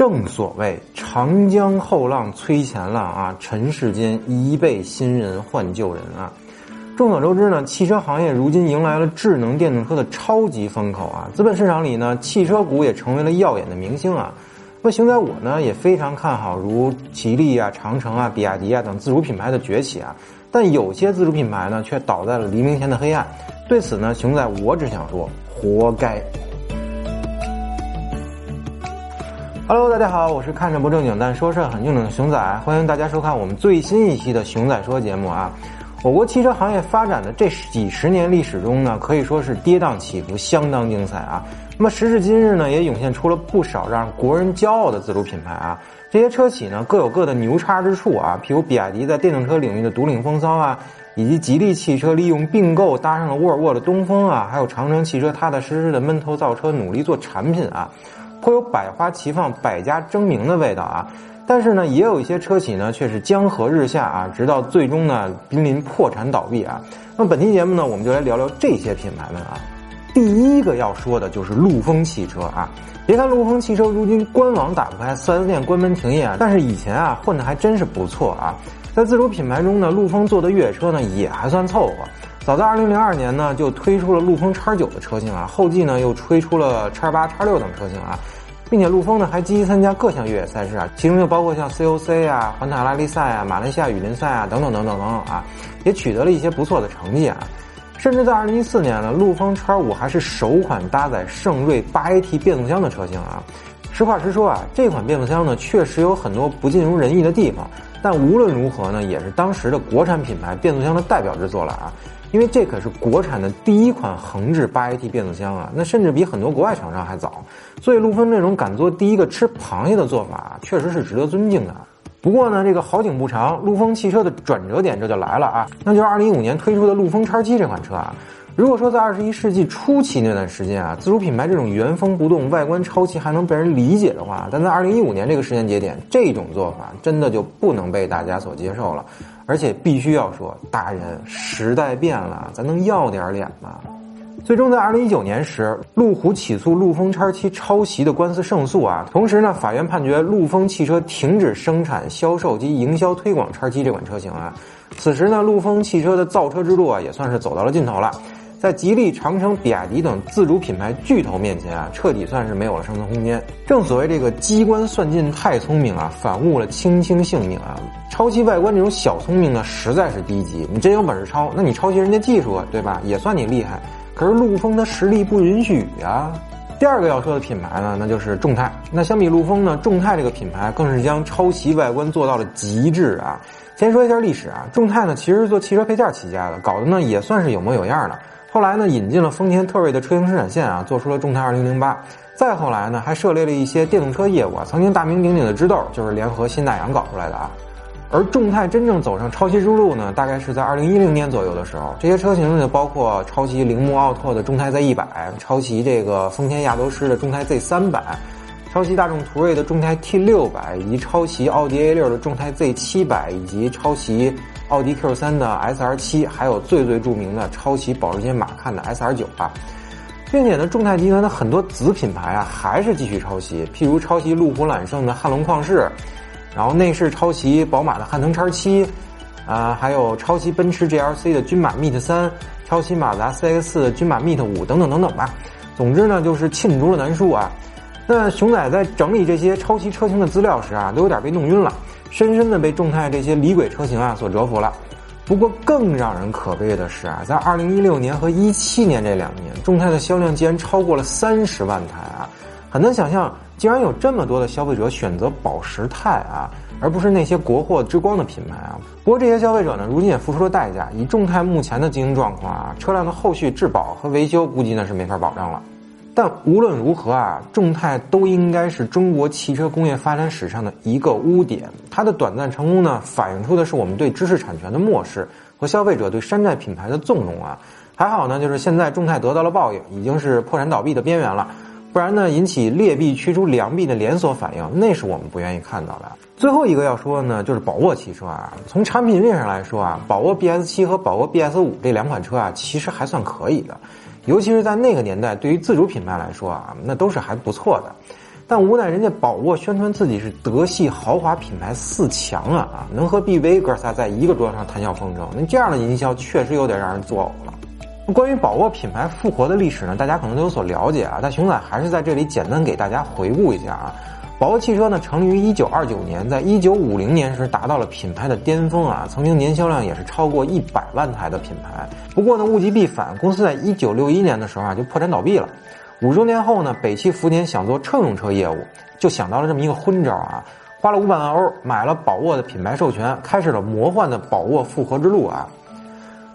正所谓长江后浪催前浪啊，尘世间一辈新人换旧人啊。众所周知呢，汽车行业如今迎来了智能电动车的超级风口啊，资本市场里呢，汽车股也成为了耀眼的明星啊。那么，熊仔我呢也非常看好如吉利啊、长城啊、比亚迪啊等自主品牌的崛起啊，但有些自主品牌呢却倒在了黎明前的黑暗。对此呢，熊仔我只想说，活该。Hello，大家好，我是看着不正经但说事儿很正经的熊仔，欢迎大家收看我们最新一期的熊仔说节目啊。我国汽车行业发展的这几十年历史中呢，可以说是跌宕起伏，相当精彩啊。那么时至今日呢，也涌现出了不少让国人骄傲的自主品牌啊。这些车企呢各有各的牛叉之处啊，譬如比亚迪在电动车领域的独领风骚啊，以及吉利汽车利用并购搭上了沃尔沃的东风啊，还有长城汽车踏踏实实的闷头造车，努力做产品啊，颇有百花齐放、百家争鸣的味道啊。但是呢，也有一些车企呢却是江河日下啊，直到最终呢濒临破产倒闭啊。那么本期节目呢，我们就来聊聊这些品牌们啊。第一个要说的就是陆风汽车啊！别看陆风汽车如今官网打不开，四 S 店关门停业，但是以前啊混的还真是不错啊。在自主品牌中呢，陆风做的越野车呢也还算凑合。早在2002年呢就推出了陆风 X9 的车型啊，后继呢又推出了 X8、X6 等车型啊，并且陆风呢还积极参加各项越野赛事啊，其中就包括像 COC 啊、环塔拉力赛啊、马来西亚雨林赛啊等等等等等等啊，也取得了一些不错的成绩啊。甚至在二零一四年呢，陆风 X 五还是首款搭载圣锐八 AT 变速箱的车型啊。实话实说啊，这款变速箱呢确实有很多不尽如人意的地方，但无论如何呢，也是当时的国产品牌变速箱的代表之作了啊。因为这可是国产的第一款横置八 AT 变速箱啊，那甚至比很多国外厂商还早。所以陆风这种敢做第一个吃螃蟹的做法，确实是值得尊敬的。不过呢，这个好景不长，陆风汽车的转折点这就来了啊，那就是二零一五年推出的陆风叉七这款车啊。如果说在二十一世纪初期那段时间啊，自主品牌这种原封不动、外观抄袭还能被人理解的话，但在二零一五年这个时间节点，这种做法真的就不能被大家所接受了，而且必须要说，大人时代变了，咱能要点脸吗？最终在二零一九年时，路虎起诉陆风叉七抄袭的官司胜诉啊。同时呢，法院判决陆风汽车停止生产、销售及营销推广叉七这款车型啊。此时呢，陆风汽车的造车之路啊，也算是走到了尽头了。在吉利、长城、比亚迪等自主品牌巨头面前啊，彻底算是没有了生存空间。正所谓这个机关算尽太聪明啊，反误了卿卿性命啊。抄袭外观这种小聪明呢，实在是低级。你真有本事抄，那你抄袭人家技术啊，对吧？也算你厉害。可是陆风的实力不允许呀。第二个要说的品牌呢，那就是众泰。那相比陆风呢，众泰这个品牌更是将抄袭外观做到了极致啊。先说一下历史啊，众泰呢其实是做汽车配件起家的，搞得呢也算是有模有样的。后来呢引进了丰田特锐的车型生产线啊，做出了众泰二零零八。再后来呢还涉猎了一些电动车业务啊，曾经大名鼎鼎的知豆就是联合新大洋搞出来的啊。而众泰真正走上抄袭之路呢，大概是在二零一零年左右的时候。这些车型呢，包括抄袭铃木奥拓的众泰 Z 一百，抄袭这个丰田亚洲狮的众泰 Z 三百，抄袭大众途锐的众泰 T 六百，以及抄袭奥迪 A 六的众泰 Z 七百，以及抄袭奥迪 Q 三的 SR 七，还有最最著名的抄袭保时捷马看的 SR 九啊。并且呢，众泰集团的很多子品牌啊，还是继续抄袭，譬如抄袭路虎揽胜的汉龙旷世。然后内饰抄袭宝马的汉腾叉七，啊，还有抄袭奔驰 GLC 的骏马 Meet 三，抄袭马自达 CX 的骏马 Meet 五等等等等吧。总之呢，就是罄竹难书啊。那熊仔在整理这些抄袭车型的资料时啊，都有点被弄晕了，深深的被众泰这些李鬼车型啊所折服了。不过更让人可悲的是啊，在二零一六年和一七年这两年，众泰的销量竟然超过了三十万台啊，很难想象。竟然有这么多的消费者选择保时泰啊，而不是那些国货之光的品牌啊。不过这些消费者呢，如今也付出了代价。以众泰目前的经营状况啊，车辆的后续质保和维修估计呢是没法保障了。但无论如何啊，众泰都应该是中国汽车工业发展史上的一个污点。它的短暂成功呢，反映出的是我们对知识产权的漠视和消费者对山寨品牌的纵容啊。还好呢，就是现在众泰得到了报应，已经是破产倒闭的边缘了。不然呢，引起劣币驱逐良币的连锁反应，那是我们不愿意看到的。最后一个要说的呢，就是宝沃汽车啊。从产品力上来说啊，宝沃 BS 七和宝沃 BS 五这两款车啊，其实还算可以的，尤其是在那个年代，对于自主品牌来说啊，那都是还不错的。但无奈人家宝沃宣传自己是德系豪华品牌四强啊啊，能和 BV 哥仨在一个桌上谈笑风生，那这样的营销确实有点让人作呕了。关于宝沃品牌复活的历史呢，大家可能都有所了解啊，但熊仔还是在这里简单给大家回顾一下啊。宝沃汽车呢，成立于一九二九年，在一九五零年时达到了品牌的巅峰啊，曾经年销量也是超过一百万台的品牌。不过呢，物极必反，公司在一九六一年的时候啊就破产倒闭了。五周年后呢，北汽福田想做乘用车业务，就想到了这么一个昏招啊，花了五百万欧买了宝沃的品牌授权，开始了魔幻的宝沃复活之路啊。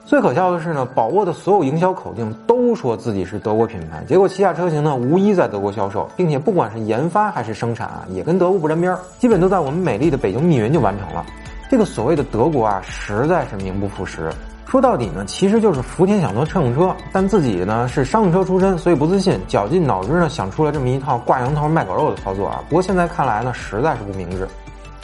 最可笑的是呢，宝沃的所有营销口径都说自己是德国品牌，结果旗下车型呢无一在德国销售，并且不管是研发还是生产啊，也跟德国不沾边儿，基本都在我们美丽的北京密云就完成了。这个所谓的德国啊，实在是名不副实。说到底呢，其实就是福田想做乘用车，但自己呢是商用车出身，所以不自信，绞尽脑汁呢想出了这么一套挂羊头卖狗肉的操作啊。不过现在看来呢，实在是不明智。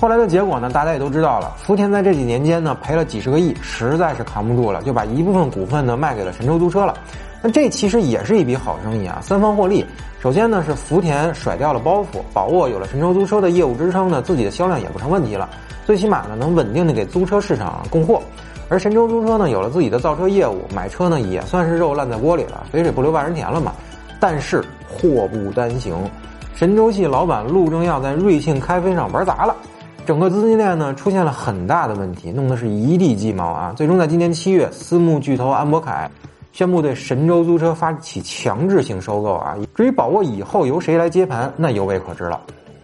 后来的结果呢，大家也都知道了。福田在这几年间呢，赔了几十个亿，实在是扛不住了，就把一部分股份呢卖给了神州租车了。那这其实也是一笔好生意啊，三方获利。首先呢，是福田甩掉了包袱，宝沃有了神州租车的业务支撑呢，自己的销量也不成问题了。最起码呢，能稳定的给租车市场供货。而神州租车呢，有了自己的造车业务，买车呢也算是肉烂在锅里了，肥水不流外人田了嘛。但是祸不单行，神州系老板陆正耀在瑞幸开飞上玩砸了。整个资金链呢出现了很大的问题，弄得是一地鸡毛啊！最终在今年七月，私募巨头安博凯宣布对神州租车发起强制性收购啊！至于宝沃以后由谁来接盘，那犹未可知了。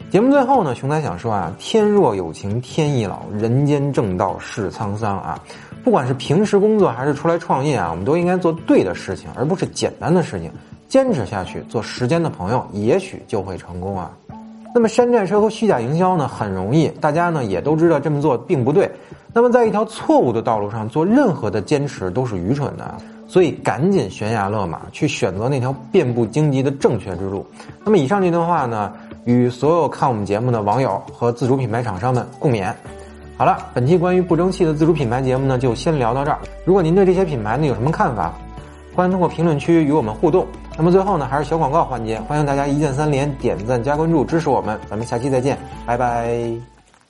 节目最后呢，熊仔想说啊，天若有情天亦老，人间正道是沧桑啊！不管是平时工作还是出来创业啊，我们都应该做对的事情，而不是简单的事情。坚持下去，做时间的朋友，也许就会成功啊！那么山寨车和虚假营销呢，很容易，大家呢也都知道这么做并不对。那么在一条错误的道路上做任何的坚持都是愚蠢的，所以赶紧悬崖勒马，去选择那条遍布荆棘的正确之路。那么以上这段话呢，与所有看我们节目的网友和自主品牌厂商们共勉。好了，本期关于不争气的自主品牌节目呢，就先聊到这儿。如果您对这些品牌呢有什么看法，欢迎通过评论区与我们互动。那么最后呢，还是小广告环节，欢迎大家一键三连、点赞加关注支持我们。咱们下期再见，拜拜。